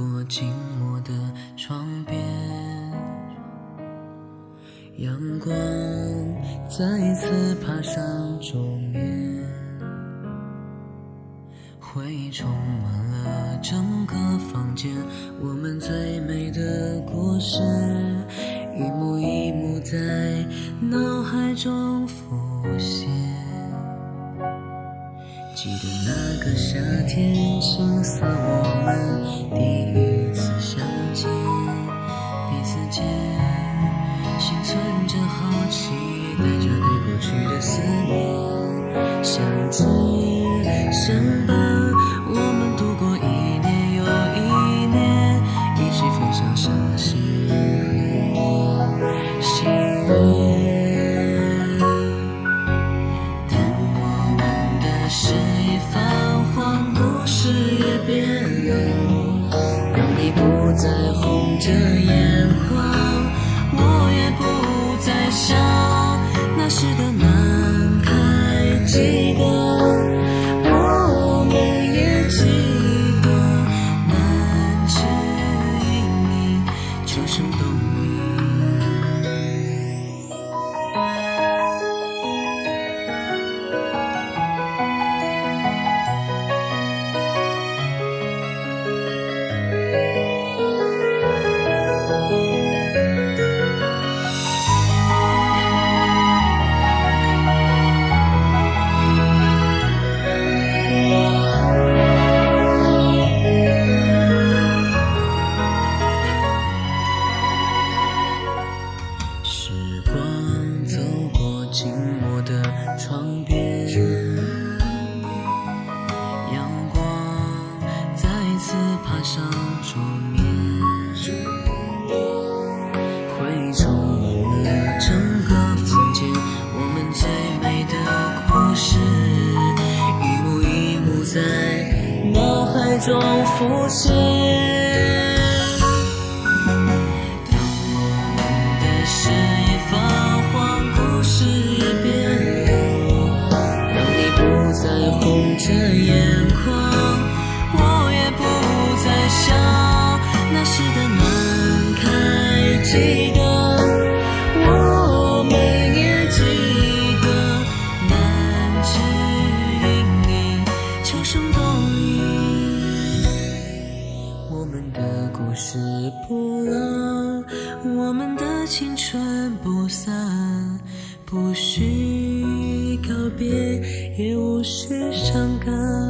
过寂寞的窗边，阳光再次爬上桌面，回忆充满了整个房间，我们最美的故事，一幕一幕在脑海中浮现。记得那个夏天，青涩我也变了，让你不再红着眼。中浮现。当我们的诗已泛黄，故事也变了，让你不再红着眼眶，我也不再想那时的南开，记得，是不老，我们的青春不散，不需告别，也无需伤感。